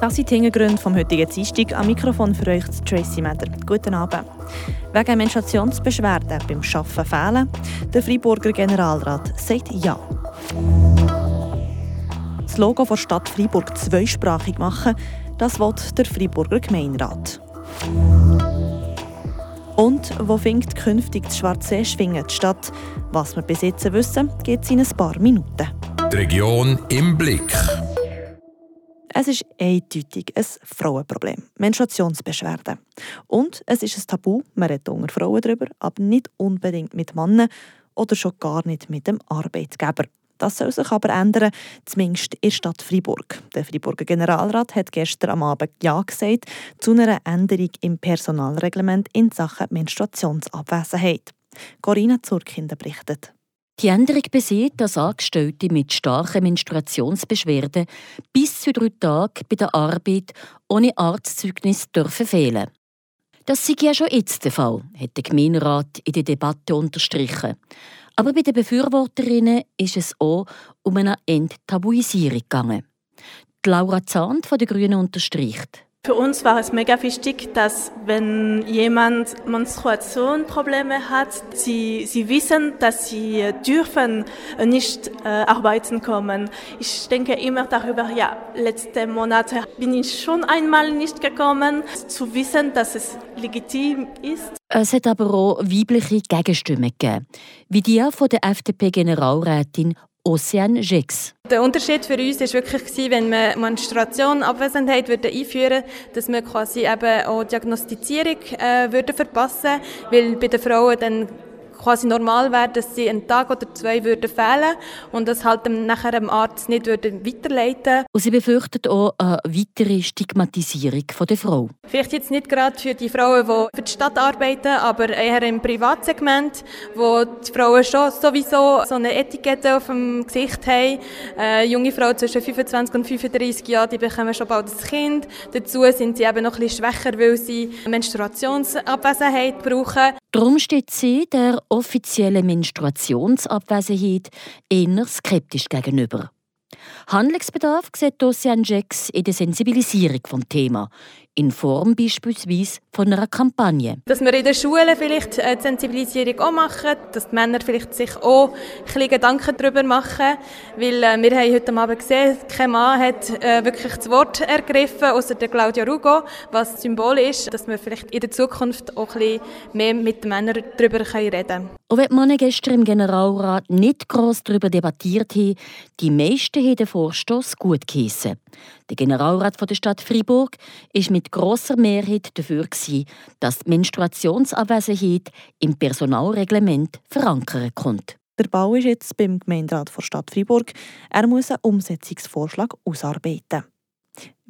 Das sind die Hintergründe vom heutigen Dienstag. Am Mikrofon für euch Tracy Meder. Guten Abend. Wegen Menstruationsbeschwerden beim Arbeiten fehlen, der Freiburger Generalrat sagt Ja. Das Logo der Stadt Freiburg zweisprachig machen, das will der Freiburger Gemeinderat. Und wo fängt künftig das Schwarze Schwingen statt? Was wir bis jetzt wissen, geht es in ein paar Minuten. Die Region im Blick. Es ist eindeutig ein Frauenproblem. Menstruationsbeschwerden. Und es ist ein Tabu, man redet unter Frauen darüber, aber nicht unbedingt mit Männern oder schon gar nicht mit dem Arbeitgeber. Das soll sich aber ändern, zumindest in der Stadt Freiburg. Der Freiburger Generalrat hat gestern am Abend Ja gesagt zu einer Änderung im Personalreglement in Sachen Menstruationsabwesenheit. Corinna Zurkinder berichtet. Die Änderung besieht, dass Angestellte mit starken Menstruationsbeschwerden bis zu drei Tagen bei der Arbeit ohne Arztzeugnis dürfen fehlen. Das sei ja schon jetzt der Fall, hat der Gemeinderat in der Debatte unterstrichen. Aber bei den Befürworterinnen ist es auch um eine Enttabuisierung gegangen. Die Laura Zahn von den Grünen unterstreicht. Für uns war es mega wichtig, dass wenn jemand Menstruationsprobleme hat, sie, sie wissen, dass sie dürfen nicht äh, arbeiten kommen. Ich denke immer darüber, ja, letzte Monate bin ich schon einmal nicht gekommen, zu wissen, dass es legitim ist. Es hat aber auch weibliche Gegenstimmen gegeben, wie die von der FDP-Generalrätin Ocean Jex. Der Unterschied für uns war wirklich, wenn man Menstruation, Abwesenheit würde einführen dass wir quasi eben auch Diagnostizierung äh, würde verpassen weil bei den Frauen dann quasi normal wäre, dass sie einen Tag oder zwei würden fehlen und das halt dem, nachher dem Arzt nicht würde weiterleiten Und sie befürchtet auch eine weitere Stigmatisierung der Frau. Vielleicht jetzt nicht gerade für die Frauen, die für die Stadt arbeiten, aber eher im Privatsegment, wo die Frauen schon sowieso so eine Etikette auf dem Gesicht haben. Äh, junge Frauen zwischen 25 und 35 Jahren, die bekommen schon bald ein Kind. Dazu sind sie eben noch ein bisschen schwächer, weil sie Menstruationsabwesenheit brauchen. Darum steht sie der offiziellen Menstruationsabwesenheit eher skeptisch gegenüber. Handlungsbedarf sieht Ocean Jax in der Sensibilisierung vom Thema, in Form beispielsweise von einer Kampagne. Dass wir in den Schulen vielleicht äh, die Sensibilisierung auch machen, dass die Männer vielleicht sich auch ein bisschen Gedanken darüber machen, weil äh, wir haben heute Abend gesehen, kein Mann hat äh, wirklich das Wort ergriffen, außer der Claudia Rugo, was Symbol ist, dass wir vielleicht in der Zukunft auch ein bisschen mehr mit den Männern darüber reden können. Auch wenn Männer gestern im Generalrat nicht gross darüber debattiert haben, die meisten haben den Vorstoß gut geheissen. Der Generalrat der Stadt Freiburg ist mit grosser Mehrheit dafür, dass die Menstruationsabwesenheit im Personalreglement verankert kommt. Der Bau ist jetzt beim Gemeinderat der Stadt Freiburg. Er muss einen Umsetzungsvorschlag ausarbeiten.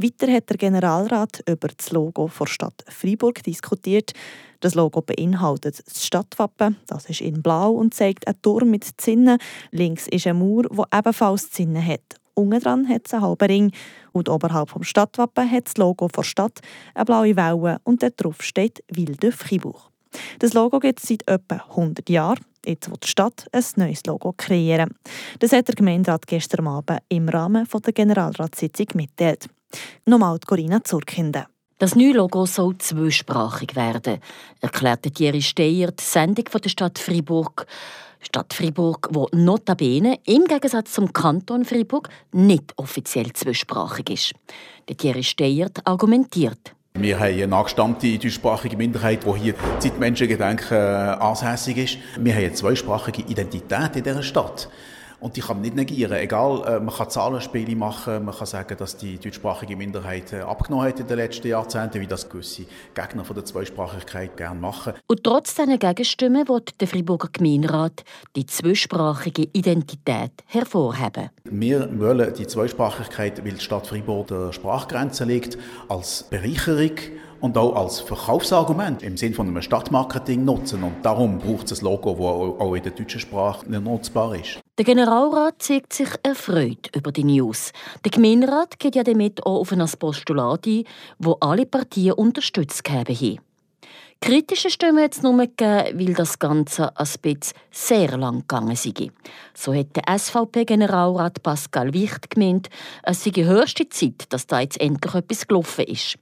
Weiter hat der Generalrat über das Logo der Stadt Freiburg diskutiert. Das Logo beinhaltet das Stadtwappen, das ist in blau und zeigt einen Turm mit Zinnen. Links ist ein Mauer, der ebenfalls Zinnen hat. Unten dran hat es einen halben Ring und oberhalb vom Stadtwappen hat das Logo der Stadt eine blaue Welle und darauf steht Ville de. Das Logo gibt es seit etwa 100 Jahren. Jetzt will die Stadt ein neues Logo kreieren. Das hat der Gemeinderat gestern Abend im Rahmen der Generalratssitzung mitteilt. Nochmal die Corinna Zurkinde. Das neue Logo soll zweisprachig werden, erklärte Thierry Steyer, die Sendung der Stadt Fribourg. Stadt Fribourg, wo notabene im Gegensatz zum Kanton Fribourg nicht offiziell zweisprachig ist. Der Thierry Steyer argumentiert. Wir haben eine angestammte deutschsprachige Minderheit, die hier seit Menschengedenken äh, ansässig ist. Wir haben eine zweisprachige Identität in dieser Stadt. Und die kann man nicht negieren. Egal, äh, man kann Zahlenspiele machen, man kann sagen, dass die deutschsprachige Minderheit äh, abgenommen hat in den letzten Jahrzehnten, wie das gewisse Gegner von der Zweisprachigkeit gerne machen. Und trotz dieser Gegenstimmen wird der Friburger Gemeinderat die zweisprachige Identität hervorheben. Wir wollen die Zweisprachigkeit, weil die Stadt Fribourg der Sprachgrenze liegt, als Bereicherung und auch als Verkaufsargument im Sinne von einem Stadtmarketing nutzen. Und darum braucht es ein Logo, das auch in der deutschen Sprache nutzbar ist. Der Generalrat zeigt sich erfreut über die News. Der Gemeinderat geht ja damit auch auf ein Postulat ein, wo alle Partien unterstützt haben. Kritische Stimmen hat es nur gegeben, weil das Ganze ein bisschen sehr lang gegangen sei. So hat der SVP-Generalrat Pascal Wicht gemeint, es sei höchste Zeit, dass da jetzt endlich etwas gelaufen ist.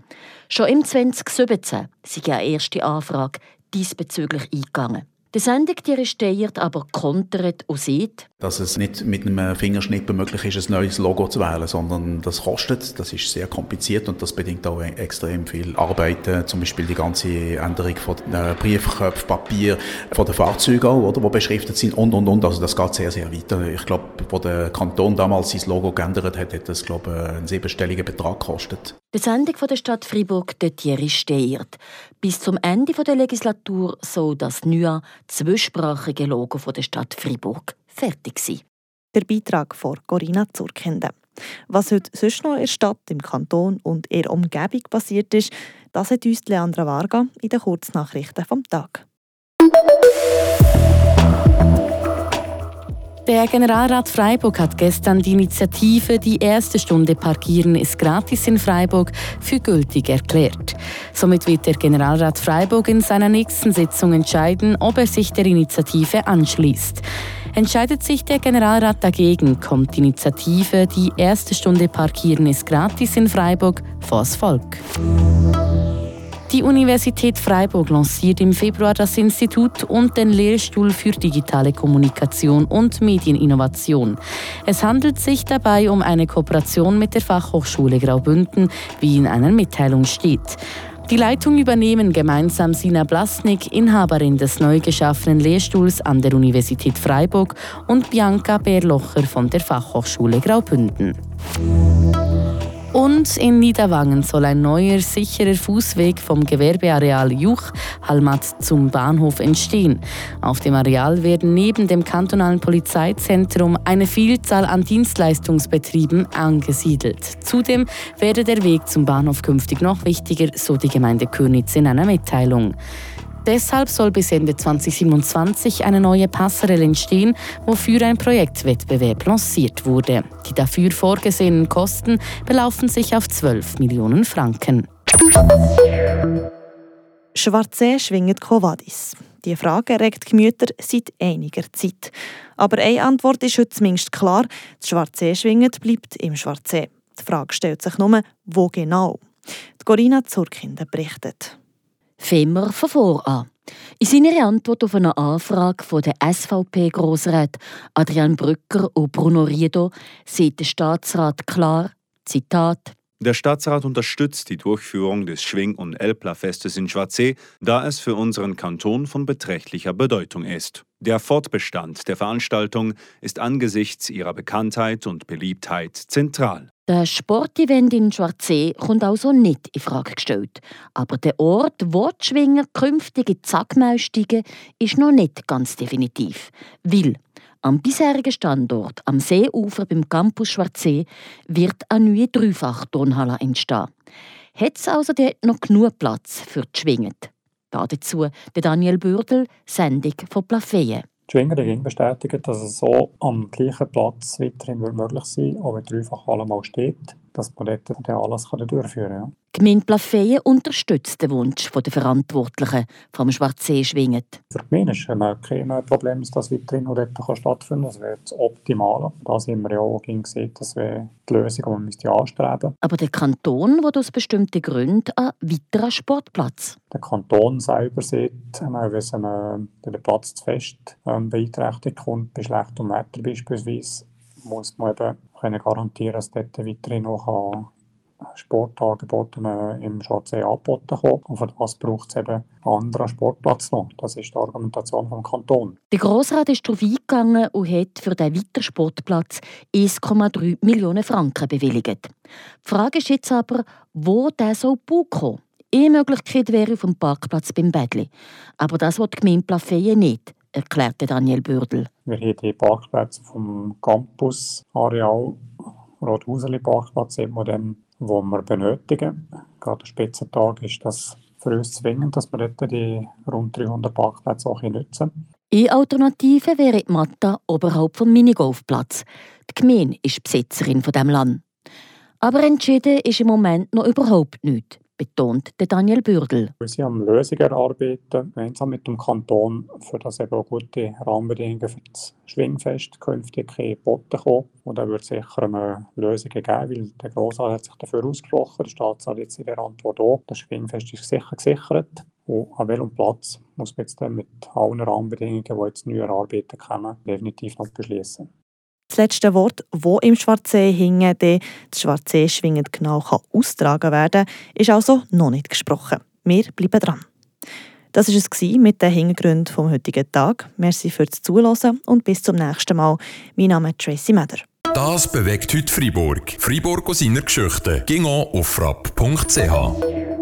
Schon im 2017 sei eine erste Anfrage diesbezüglich eingegangen. Die Sendung die registriert, aber kontert und sieht, dass es nicht mit einem Fingerschnippen möglich ist, ein neues Logo zu wählen, sondern das kostet, das ist sehr kompliziert und das bedingt auch extrem viel Arbeit, äh, zum Beispiel die ganze Änderung von Briefköpfen, Papier, von den Fahrzeugen auch, oder, die beschriftet sind und, und, und, also das geht sehr, sehr weiter. Ich glaube, wo der Kanton damals sein Logo geändert hat, hat das, glaube ich, einen siebenstelligen Betrag gekostet. Die Sendung von der Stadt Freiburg dort registriert. Bis zum Ende der Legislatur soll das neue zweisprachige Logo der Stadt Freiburg fertig sein. Der Beitrag von Corinna Zurkende. Was heute sonst noch in der Stadt, im Kanton und in der Umgebung passiert ist, das hat uns Leandra Varga in den Kurznachrichten vom Tag. Der Generalrat Freiburg hat gestern die Initiative Die erste Stunde Parkieren ist gratis in Freiburg für gültig erklärt. Somit wird der Generalrat Freiburg in seiner nächsten Sitzung entscheiden, ob er sich der Initiative anschließt. Entscheidet sich der Generalrat dagegen, kommt die Initiative Die erste Stunde Parkieren ist gratis in Freiburg vors Volk. Die Universität Freiburg lanciert im Februar das Institut und den Lehrstuhl für digitale Kommunikation und Medieninnovation. Es handelt sich dabei um eine Kooperation mit der Fachhochschule Graubünden, wie in einer Mitteilung steht. Die Leitung übernehmen gemeinsam Sina Blasnik, Inhaberin des neu geschaffenen Lehrstuhls an der Universität Freiburg, und Bianca Bärlocher von der Fachhochschule Graubünden. Und in Niederwangen soll ein neuer, sicherer Fußweg vom Gewerbeareal Juch Halmat zum Bahnhof entstehen. Auf dem Areal werden neben dem kantonalen Polizeizentrum eine Vielzahl an Dienstleistungsbetrieben angesiedelt. Zudem werde der Weg zum Bahnhof künftig noch wichtiger, so die Gemeinde Könitz in einer Mitteilung. Deshalb soll bis Ende 2027 eine neue Passerelle entstehen, wofür ein Projektwettbewerb lanciert wurde. Die dafür vorgesehenen Kosten belaufen sich auf 12 Millionen Franken. Schwarze schwingt Covadis. Die Frage regt Gemüter seit einiger Zeit. Aber eine Antwort ist heute zumindest klar. Das Schwarze schwingt bleibt im Schwarze. Die Frage stellt sich nur, wo genau. Die Corinna Zurkinder berichtet. Wir von vor an. In seiner Antwort auf eine Anfrage von der SVP-Grossräten Adrian Brücker und Bruno Riedo sieht der Staatsrat klar, Zitat, der Staatsrat unterstützt die Durchführung des Schwing- und Elpla-Festes in Schwarzsee, da es für unseren Kanton von beträchtlicher Bedeutung ist. Der Fortbestand der Veranstaltung ist angesichts ihrer Bekanntheit und Beliebtheit zentral. Das Sportevent in Schwarzsee kommt also nicht in Frage gestellt. Aber der Ort, wo die Schwinger künftige Zackmaus steigen, ist noch nicht ganz definitiv. Weil am bisherigen Standort am Seeufer beim Campus Schwarzsee wird eine neue Dreifach-Turnhalle entstehen. Hat es also dort noch genug Platz für die Schwingen? Dazu der Daniel Bürdel, Sendung von Plafeyen. Die Schwinger dagegen bestätigen, dass es so am gleichen Platz weiterhin möglich sein wird, auch wenn Dreifachhalle mal steht dass man dort den Anlass durchführen kann. Ja. Gemeinde Plafeyen unterstützt den Wunsch der Verantwortlichen vom Schwarzsee schwingen. Für die Gemeinde ist kein Problem, dass das weiterhin noch dort stattfinden kann. Das wäre das Optimale. Da sind wir ja auch gesehen, das wäre die Lösung, die man müsste anstreben Aber der Kanton will aus bestimmten Gründen einen weiteren Sportplatz. Der Kanton selber sieht, wenn es der Platz zu fest ähm, beeinträchtigt kommt, bei schlechtem Wetter beispielsweise, muss man eben können garantieren, dass dort weiterhin noch Sportangebote im Schwarzsee angeboten kommen. Und für das braucht es eben einen anderen Sportplatz noch. Das ist die Argumentation vom Kanton. Der Grossrat ist darauf eingegangen und hat für diesen weiteren Sportplatz 1,3 Millionen Franken bewilligt. Die Frage ist jetzt aber, wo der soll kommen. Eine Möglichkeit wäre auf dem Parkplatz beim Bädli. Aber das wird die Gemeinde Plafeyen nicht erklärte Daniel Bürdel. Wir haben die Parkplätze vom Campus-Areal, Rothuseli-Parkplatz, wir den, wo wir benötigen. Gerade am Spitzentag ist das für uns zwingend, dass wir dort die rund 300 Parkplätze auch nutzen. Eine Alternative wäre die Matta oberhalb vom Minigolfplatz. Die Gemeinde ist Besitzerin von dem Land. Aber entschieden ist im Moment noch überhaupt nichts. Betont Daniel Bürgel. Wir sind am Lösungen erarbeiten, gemeinsam mit dem Kanton, für das eben auch gute Rahmenbedingungen für das Schwingfest künftig geboten kommen. Und da wird sicher eine Lösung geben, weil der Grossrat hat sich dafür ausgesprochen, der Staatsrat jetzt in der Antwort auch. Das Schwingfest ist sicher gesichert. Und an welchem Platz muss man jetzt dann mit allen Rahmenbedingungen, die jetzt neu erarbeitet kommen, definitiv noch beschließen. Das letzte Wort, wo im Schwarzsee hingen, das Schwarzsee schwingend genau kann austragen werden, ist also noch nicht gesprochen. Wir bleiben dran. Das war es mit den Hintergründen vom heutigen Tag. Merci fürs Zuhören und bis zum nächsten Mal. Mein Name ist Tracy Meder. Das bewegt heute Freiburg. Freiburg aus seiner Geschichte. Ging auf frapp.ch.